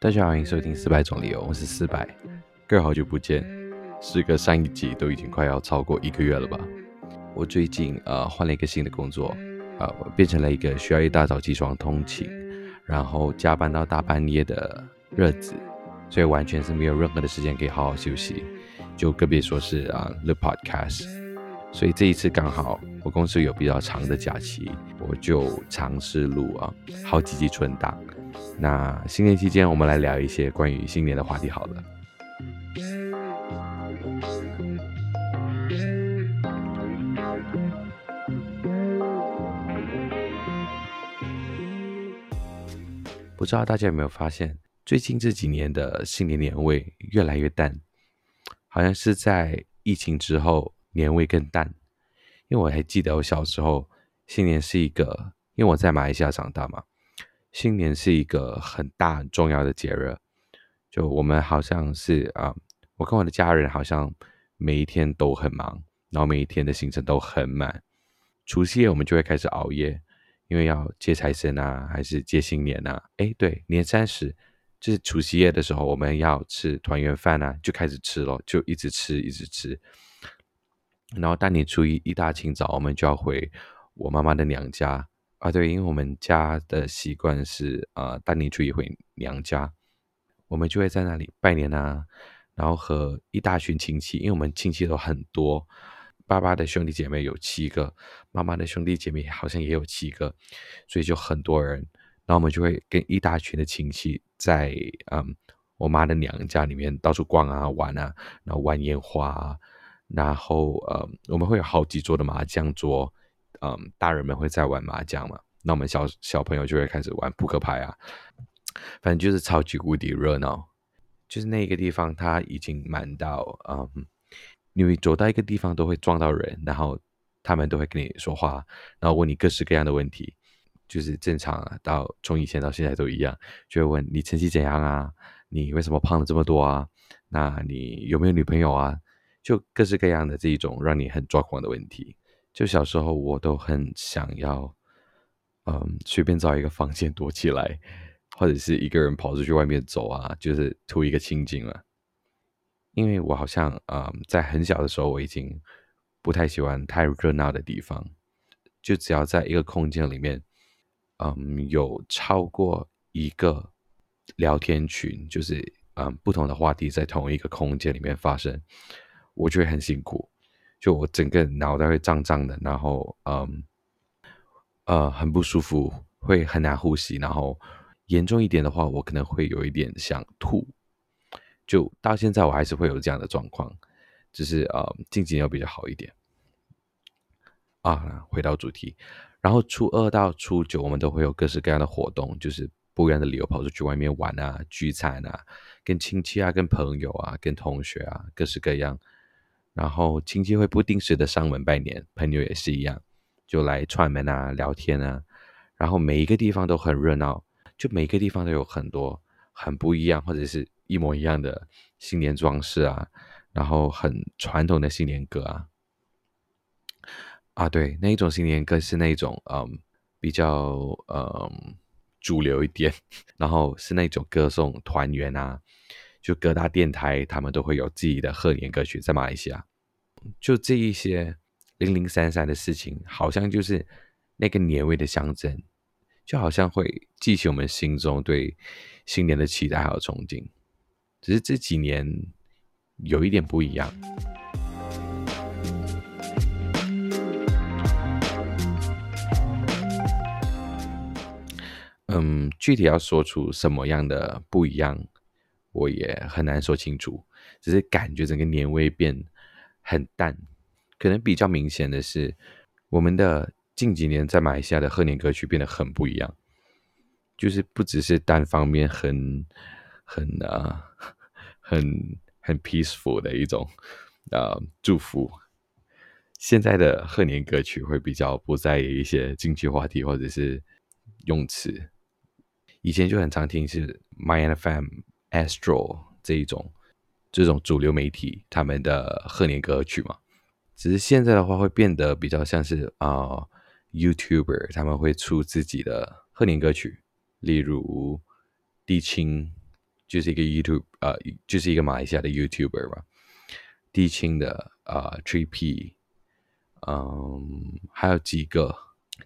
大家好，欢迎收听四百种理由，我是四百，各位好久不见，时隔上一集都已经快要超过一个月了吧？我最近呃换了一个新的工作，呃变成了一个需要一大早起床通勤，然后加班到大半夜的日子，所以完全是没有任何的时间可以好好休息，就更别说是啊录 podcast。所以这一次刚好我公司有比较长的假期，我就尝试录啊好几集存档。那新年期间，我们来聊一些关于新年的话题好了。不知道大家有没有发现，最近这几年的新年年味越来越淡，好像是在疫情之后年味更淡。因为我还记得我小时候，新年是一个，因为我在马来西亚长大嘛。新年是一个很大很重要的节日，就我们好像是啊，我跟我的家人好像每一天都很忙，然后每一天的行程都很满。除夕夜我们就会开始熬夜，因为要接财神啊，还是接新年啊？哎，对，年三十就是除夕夜的时候，我们要吃团圆饭啊，就开始吃了，就一直吃一直吃。然后大年初一一大清早，我们就要回我妈妈的娘家。啊，对，因为我们家的习惯是，啊，大年初一回娘家，我们就会在那里拜年啊，然后和一大群亲戚，因为我们亲戚都很多，爸爸的兄弟姐妹有七个，妈妈的兄弟姐妹好像也有七个，所以就很多人，然后我们就会跟一大群的亲戚在，嗯，我妈的娘家里面到处逛啊玩啊，然后玩烟花，啊，然后呃，我们会有好几桌的麻将桌。嗯，大人们会在玩麻将嘛？那我们小小朋友就会开始玩扑克牌啊，反正就是超级无敌热闹。就是那个地方，它已经满到嗯，你走到一个地方都会撞到人，然后他们都会跟你说话，然后问你各式各样的问题，就是正常啊，到从以前到现在都一样，就会问你成绩怎样啊？你为什么胖了这么多啊？那你有没有女朋友啊？就各式各样的这一种让你很抓狂的问题。就小时候，我都很想要，嗯，随便找一个房间躲起来，或者是一个人跑出去外面走啊，就是图一个清静了。因为我好像，嗯，在很小的时候，我已经不太喜欢太热闹的地方。就只要在一个空间里面，嗯，有超过一个聊天群，就是嗯不同的话题在同一个空间里面发生，我就会很辛苦。就我整个脑袋会胀胀的，然后嗯呃很不舒服，会很难呼吸，然后严重一点的话，我可能会有一点想吐。就到现在我还是会有这样的状况，只是呃近几年比较好一点。啊，回到主题，然后初二到初九我们都会有各式各样的活动，就是不一样的理由跑出去外面玩啊、聚餐啊、跟亲戚啊、跟朋友啊、跟同学啊，各式各样。然后亲戚会不定时的上门拜年，朋友也是一样，就来串门啊、聊天啊。然后每一个地方都很热闹，就每一个地方都有很多很不一样或者是一模一样的新年装饰啊，然后很传统的新年歌啊。啊，对，那一种新年歌是那种嗯比较嗯主流一点，然后是那种歌颂团圆啊。就各大电台，他们都会有自己的贺年歌曲，在马来西亚，就这一些零零散散的事情，好像就是那个年味的象征，就好像会激起我们心中对新年的期待还有憧憬。只是这几年有一点不一样。嗯，具体要说出什么样的不一样？我也很难说清楚，只是感觉整个年味变很淡。可能比较明显的是，我们的近几年在马来西亚的贺年歌曲变得很不一样，就是不只是单方面很很啊很很 peaceful 的一种啊祝福。现在的贺年歌曲会比较不在意一些经济话题或者是用词，以前就很常听是 My and Fam。Astro 这一种这种主流媒体他们的贺年歌曲嘛，只是现在的话会变得比较像是啊 YouTuber 他们会出自己的贺年歌曲，例如地青就是一个 YouTube 呃，就是一个马来西亚的 YouTuber 嘛，地青的啊 Tree P，嗯，还有几个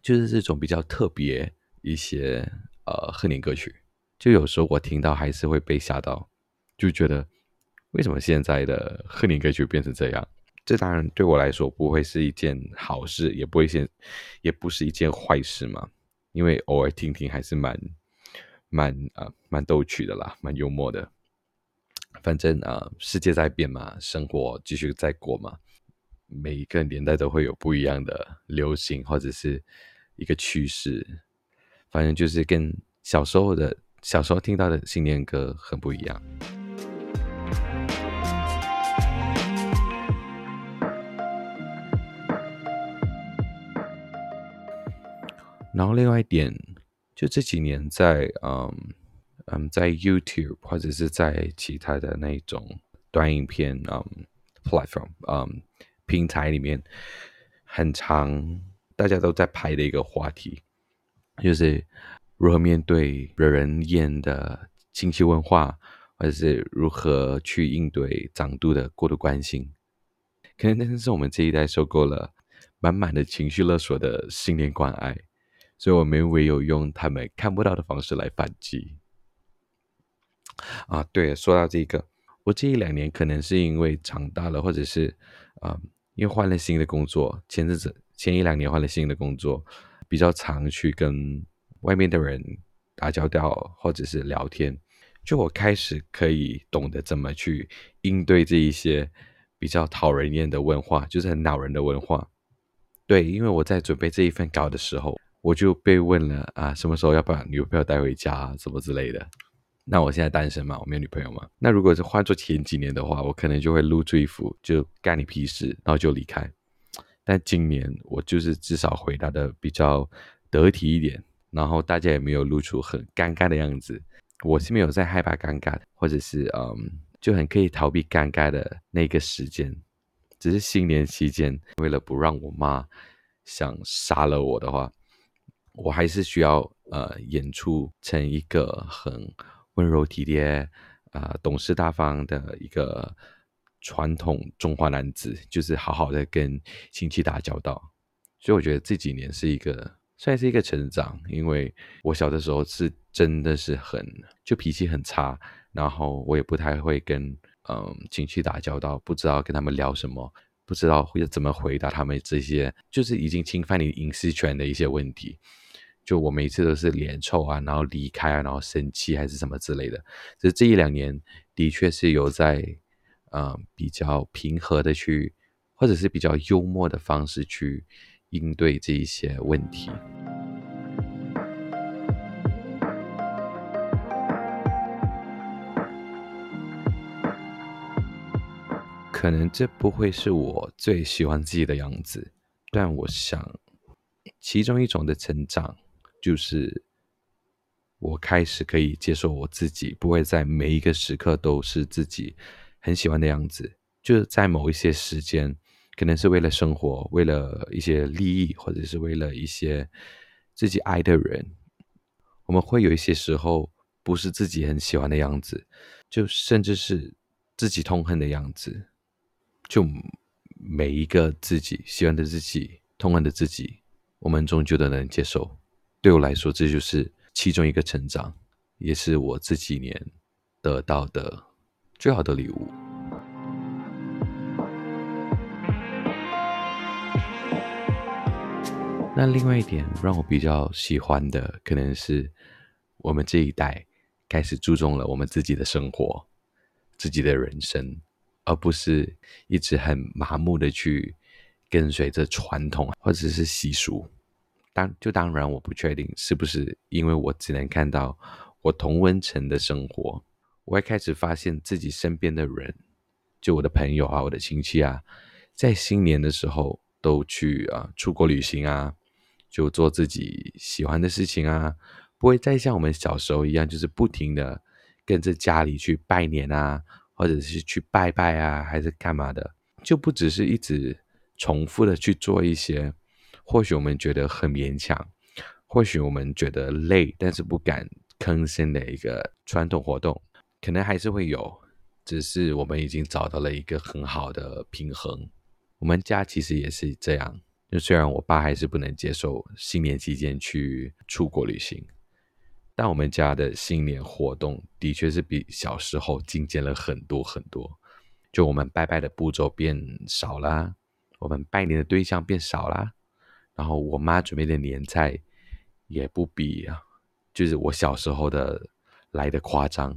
就是这种比较特别一些呃贺年歌曲，就有时候我听到还是会被吓到，就觉得为什么现在的贺年歌曲变成这样？这当然对我来说不会是一件好事，也不会件，也不是一件坏事嘛。因为偶尔听听还是蛮蛮啊蛮逗趣的啦，蛮幽默的。反正啊，世界在变嘛，生活继续在过嘛。每一个年代都会有不一样的流行或者是一个趋势。反正就是跟小时候的小时候听到的新年歌很不一样。然后另外一点，就这几年在嗯嗯在 YouTube 或者是在其他的那种短影片嗯 platform 嗯平台里面，很长大家都在拍的一个话题，就是如何面对惹人厌的亲戚文化，或者是如何去应对长度的过度关心。可能那是我们这一代受够了满满的情绪勒索的新年关爱。所以我们唯有用他们看不到的方式来反击。啊，对，说到这个，我这一两年可能是因为长大了，或者是啊，因为换了新的工作，前阵子前一两年换了新的工作，比较常去跟外面的人打交道，或者是聊天，就我开始可以懂得怎么去应对这一些比较讨人厌的文化，就是很恼人的文化。对，因为我在准备这一份稿的时候。我就被问了啊，什么时候要把女朋友带回家，什么之类的。那我现在单身嘛，我没有女朋友嘛。那如果是换做前几年的话，我可能就会露出一副就干你屁事，然后就离开。但今年我就是至少回答的比较得体一点，然后大家也没有露出很尴尬的样子。我是没有在害怕尴尬，或者是嗯，就很可以逃避尴尬的那个时间。只是新年期间，为了不让我妈想杀了我的话。我还是需要呃演出成一个很温柔体贴啊懂事大方的一个传统中华男子，就是好好的跟亲戚打交道。所以我觉得这几年是一个算是一个成长，因为我小的时候是真的是很就脾气很差，然后我也不太会跟嗯亲戚打交道，不知道跟他们聊什么，不知道会怎么回答他们这些就是已经侵犯你隐私权的一些问题。就我每次都是脸臭啊，然后离开啊，然后生气还是什么之类的。只是这一两年的确是有在，嗯，比较平和的去，或者是比较幽默的方式去应对这一些问题。可能这不会是我最喜欢自己的样子，但我想其中一种的成长。就是我开始可以接受我自己，不会在每一个时刻都是自己很喜欢的样子。就是在某一些时间，可能是为了生活，为了一些利益，或者是为了一些自己爱的人，我们会有一些时候不是自己很喜欢的样子，就甚至是自己痛恨的样子。就每一个自己喜欢的自己，痛恨的自己，我们终究都能接受。对我来说，这就是其中一个成长，也是我这几年得到的最好的礼物。那另外一点让我比较喜欢的，可能是我们这一代开始注重了我们自己的生活、自己的人生，而不是一直很麻木的去跟随着传统或者是习俗。当就当然，我不确定是不是因为我只能看到我同温层的生活，我会开始发现自己身边的人，就我的朋友啊，我的亲戚啊，在新年的时候都去啊出国旅行啊，就做自己喜欢的事情啊，不会再像我们小时候一样，就是不停的跟着家里去拜年啊，或者是去拜拜啊，还是干嘛的，就不只是一直重复的去做一些。或许我们觉得很勉强，或许我们觉得累，但是不敢吭声的一个传统活动，可能还是会有，只是我们已经找到了一个很好的平衡。我们家其实也是这样，就虽然我爸还是不能接受新年期间去出国旅行，但我们家的新年活动的确是比小时候精简了很多很多。就我们拜拜的步骤变少啦，我们拜年的对象变少啦，然后我妈准备的年菜也不比啊，就是我小时候的来的夸张。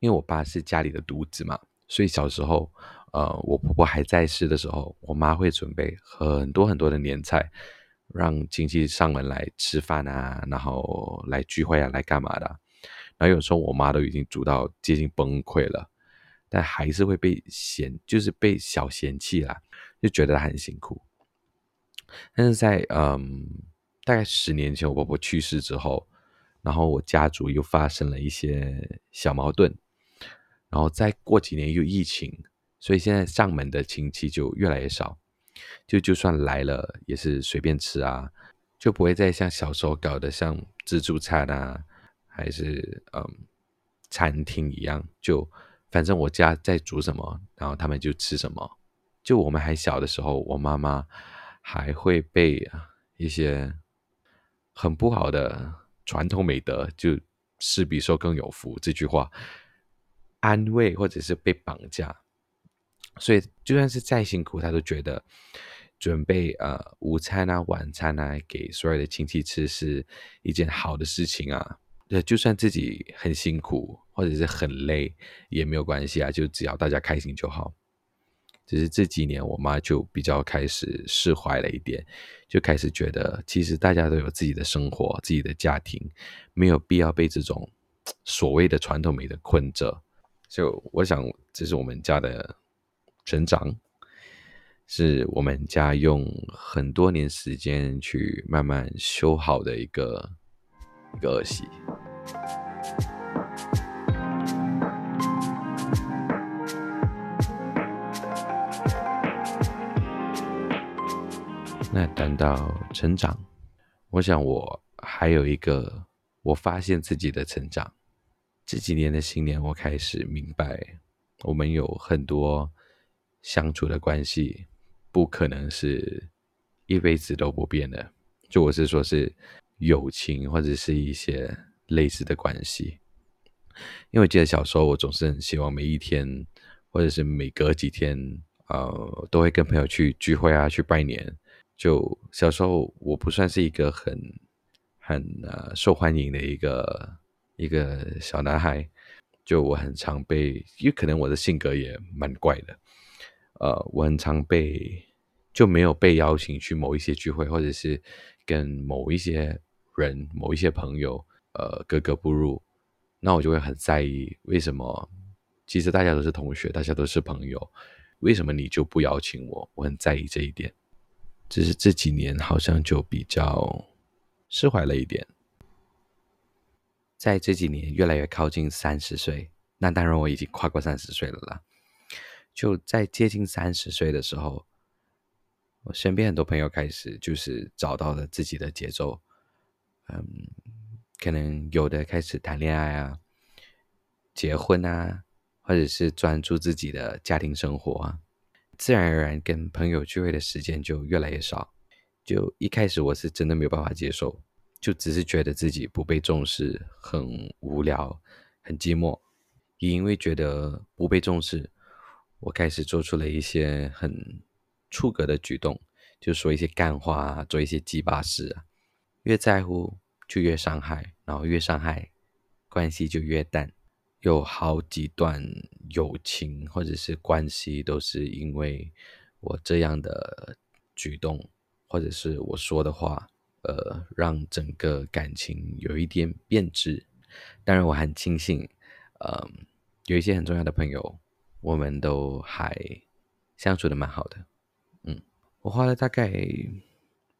因为我爸是家里的独子嘛，所以小时候，呃，我婆婆还在世的时候，我妈会准备很多很多的年菜，让亲戚上门来吃饭啊，然后来聚会啊，来干嘛的。然后有时候我妈都已经煮到接近崩溃了。但还是会被嫌，就是被小嫌弃啦，就觉得很辛苦。但是在嗯，大概十年前我婆婆去世之后，然后我家族又发生了一些小矛盾，然后再过几年又疫情，所以现在上门的亲戚就越来越少，就就算来了也是随便吃啊，就不会再像小时候搞的像自助餐啊，还是嗯餐厅一样就。反正我家在煮什么，然后他们就吃什么。就我们还小的时候，我妈妈还会被一些很不好的传统美德，就“是比受更有福”这句话安慰，或者是被绑架。所以就算是再辛苦，他都觉得准备呃午餐啊、晚餐啊给所有的亲戚吃是一件好的事情啊。对，就算自己很辛苦或者是很累也没有关系啊，就只要大家开心就好。只是这几年我妈就比较开始释怀了一点，就开始觉得其实大家都有自己的生活、自己的家庭，没有必要被这种所谓的传统美的困着。就我想，这是我们家的成长，是我们家用很多年时间去慢慢修好的一个一个恶习。那谈到成长，我想我还有一个，我发现自己的成长。这几年的新年，我开始明白，我们有很多相处的关系，不可能是一辈子都不变的。就我是说，是友情或者是一些。类似的关系，因为我记得小时候，我总是很希望每一天，或者是每隔几天，呃，都会跟朋友去聚会啊，去拜年。就小时候，我不算是一个很很呃受欢迎的一个一个小男孩，就我很常被，因为可能我的性格也蛮怪的，呃，我很常被就没有被邀请去某一些聚会，或者是跟某一些人、某一些朋友。呃，格格不入，那我就会很在意，为什么？其实大家都是同学，大家都是朋友，为什么你就不邀请我？我很在意这一点。只是这几年好像就比较释怀了一点。在这几年越来越靠近三十岁，那当然我已经跨过三十岁了啦。就在接近三十岁的时候，我身边很多朋友开始就是找到了自己的节奏，嗯。可能有的开始谈恋爱啊，结婚啊，或者是专注自己的家庭生活啊，自然而然跟朋友聚会的时间就越来越少。就一开始我是真的没有办法接受，就只是觉得自己不被重视，很无聊，很寂寞。也因为觉得不被重视，我开始做出了一些很出格的举动，就说一些干话啊，做一些鸡巴事啊，越在乎。就越伤害，然后越伤害，关系就越淡。有好几段友情或者是关系，都是因为我这样的举动，或者是我说的话，呃，让整个感情有一点变质。当然，我很庆幸，呃，有一些很重要的朋友，我们都还相处的蛮好的。嗯，我花了大概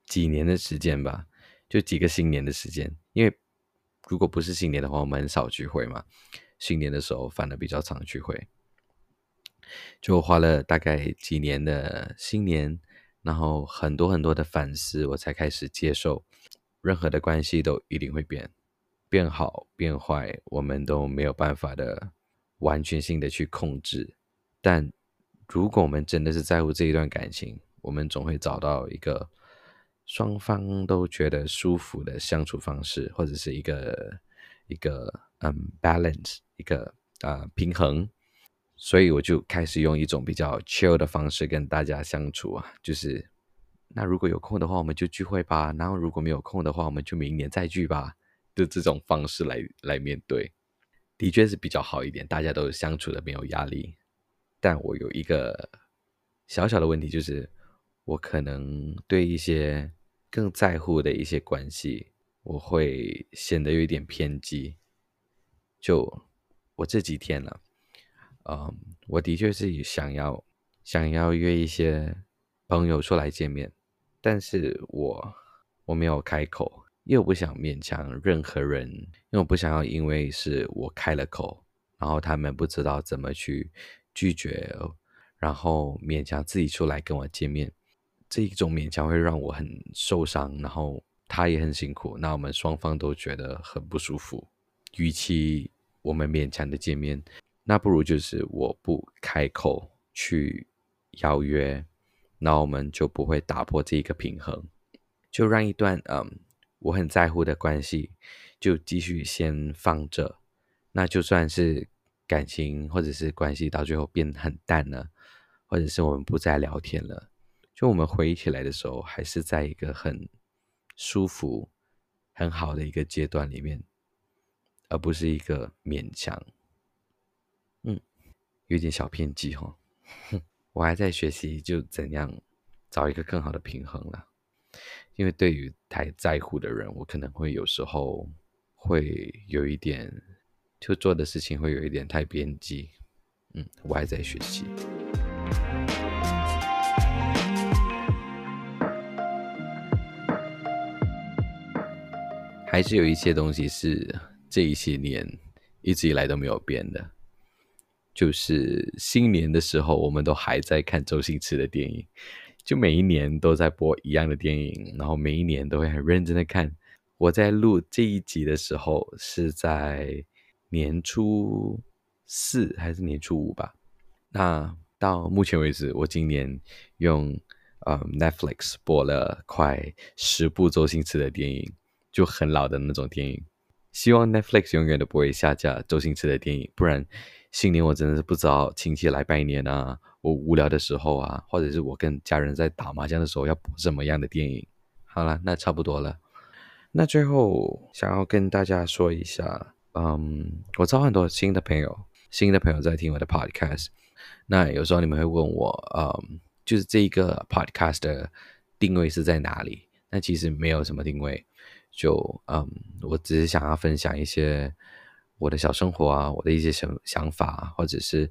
几年的时间吧。就几个新年的时间，因为如果不是新年的话，我们很少聚会嘛。新年的时候反而比较常聚会，就花了大概几年的新年，然后很多很多的反思，我才开始接受，任何的关系都一定会变，变好变坏，我们都没有办法的完全性的去控制。但如果我们真的是在乎这一段感情，我们总会找到一个双方都觉得舒服的相处方式，或者是一个一个嗯 balance，一个啊平衡。所以我就开始用一种比较 chill 的方式跟大家相处啊，就是那如果有空的话，我们就聚会吧；然后如果没有空的话，我们就明年再聚吧。的这种方式来来面对，的确是比较好一点，大家都相处的没有压力。但我有一个小小的问题，就是我可能对一些更在乎的一些关系，我会显得有一点偏激。就我这几天了。嗯，我的确是想要想要约一些朋友出来见面，但是我我没有开口，又不想勉强任何人，因为我不想要因为是我开了口，然后他们不知道怎么去拒绝，然后勉强自己出来跟我见面，这一种勉强会让我很受伤，然后他也很辛苦，那我们双方都觉得很不舒服。与其我们勉强的见面。那不如就是我不开口去邀约，那我们就不会打破这一个平衡，就让一段嗯我很在乎的关系就继续先放着。那就算是感情或者是关系到最后变很淡了，或者是我们不再聊天了，就我们回忆起来的时候，还是在一个很舒服、很好的一个阶段里面，而不是一个勉强。嗯有点小偏激哈，我还在学习就怎样找一个更好的平衡了。因为对于太在乎的人，我可能会有时候会有一点，就做的事情会有一点太偏激。嗯，我还在学习，还是有一些东西是这一些年一直以来都没有变的。就是新年的时候，我们都还在看周星驰的电影，就每一年都在播一样的电影，然后每一年都会很认真的看。我在录这一集的时候是在年初四还是年初五吧？那到目前为止，我今年用呃 Netflix 播了快十部周星驰的电影，就很老的那种电影。希望 Netflix 永远都不会下架周星驰的电影，不然。新年我真的是不知道亲戚来拜年啊，我无聊的时候啊，或者是我跟家人在打麻将的时候要播什么样的电影？好了，那差不多了。那最后想要跟大家说一下，嗯，我招很多新的朋友，新的朋友在听我的 podcast。那有时候你们会问我，嗯，就是这一个 podcast 的定位是在哪里？那其实没有什么定位，就嗯，我只是想要分享一些。我的小生活啊，我的一些想想法，或者是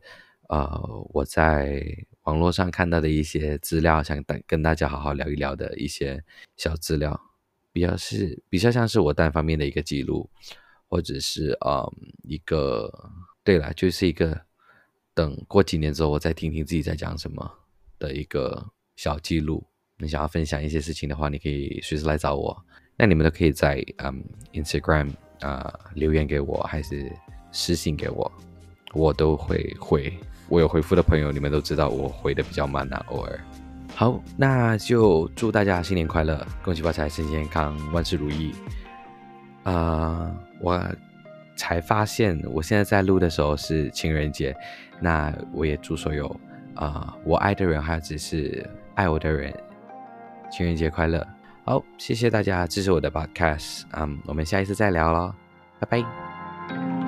呃我在网络上看到的一些资料，想跟跟大家好好聊一聊的一些小资料，比较是比较像是我单方面的一个记录，或者是呃一个对了，就是一个等过几年之后我再听听自己在讲什么的一个小记录。你想要分享一些事情的话，你可以随时来找我。那你们都可以在嗯 Instagram。啊，留言给我还是私信给我，我都会回。我有回复的朋友，你们都知道我回的比较慢啊，偶尔。好，那就祝大家新年快乐，恭喜发财，身体健康，万事如意。啊，我才发现我现在在录的时候是情人节，那我也祝所有啊我爱的人，还有只是爱我的人，情人节快乐。好，谢谢大家支持我的 podcast，嗯，我们下一次再聊喽，拜拜。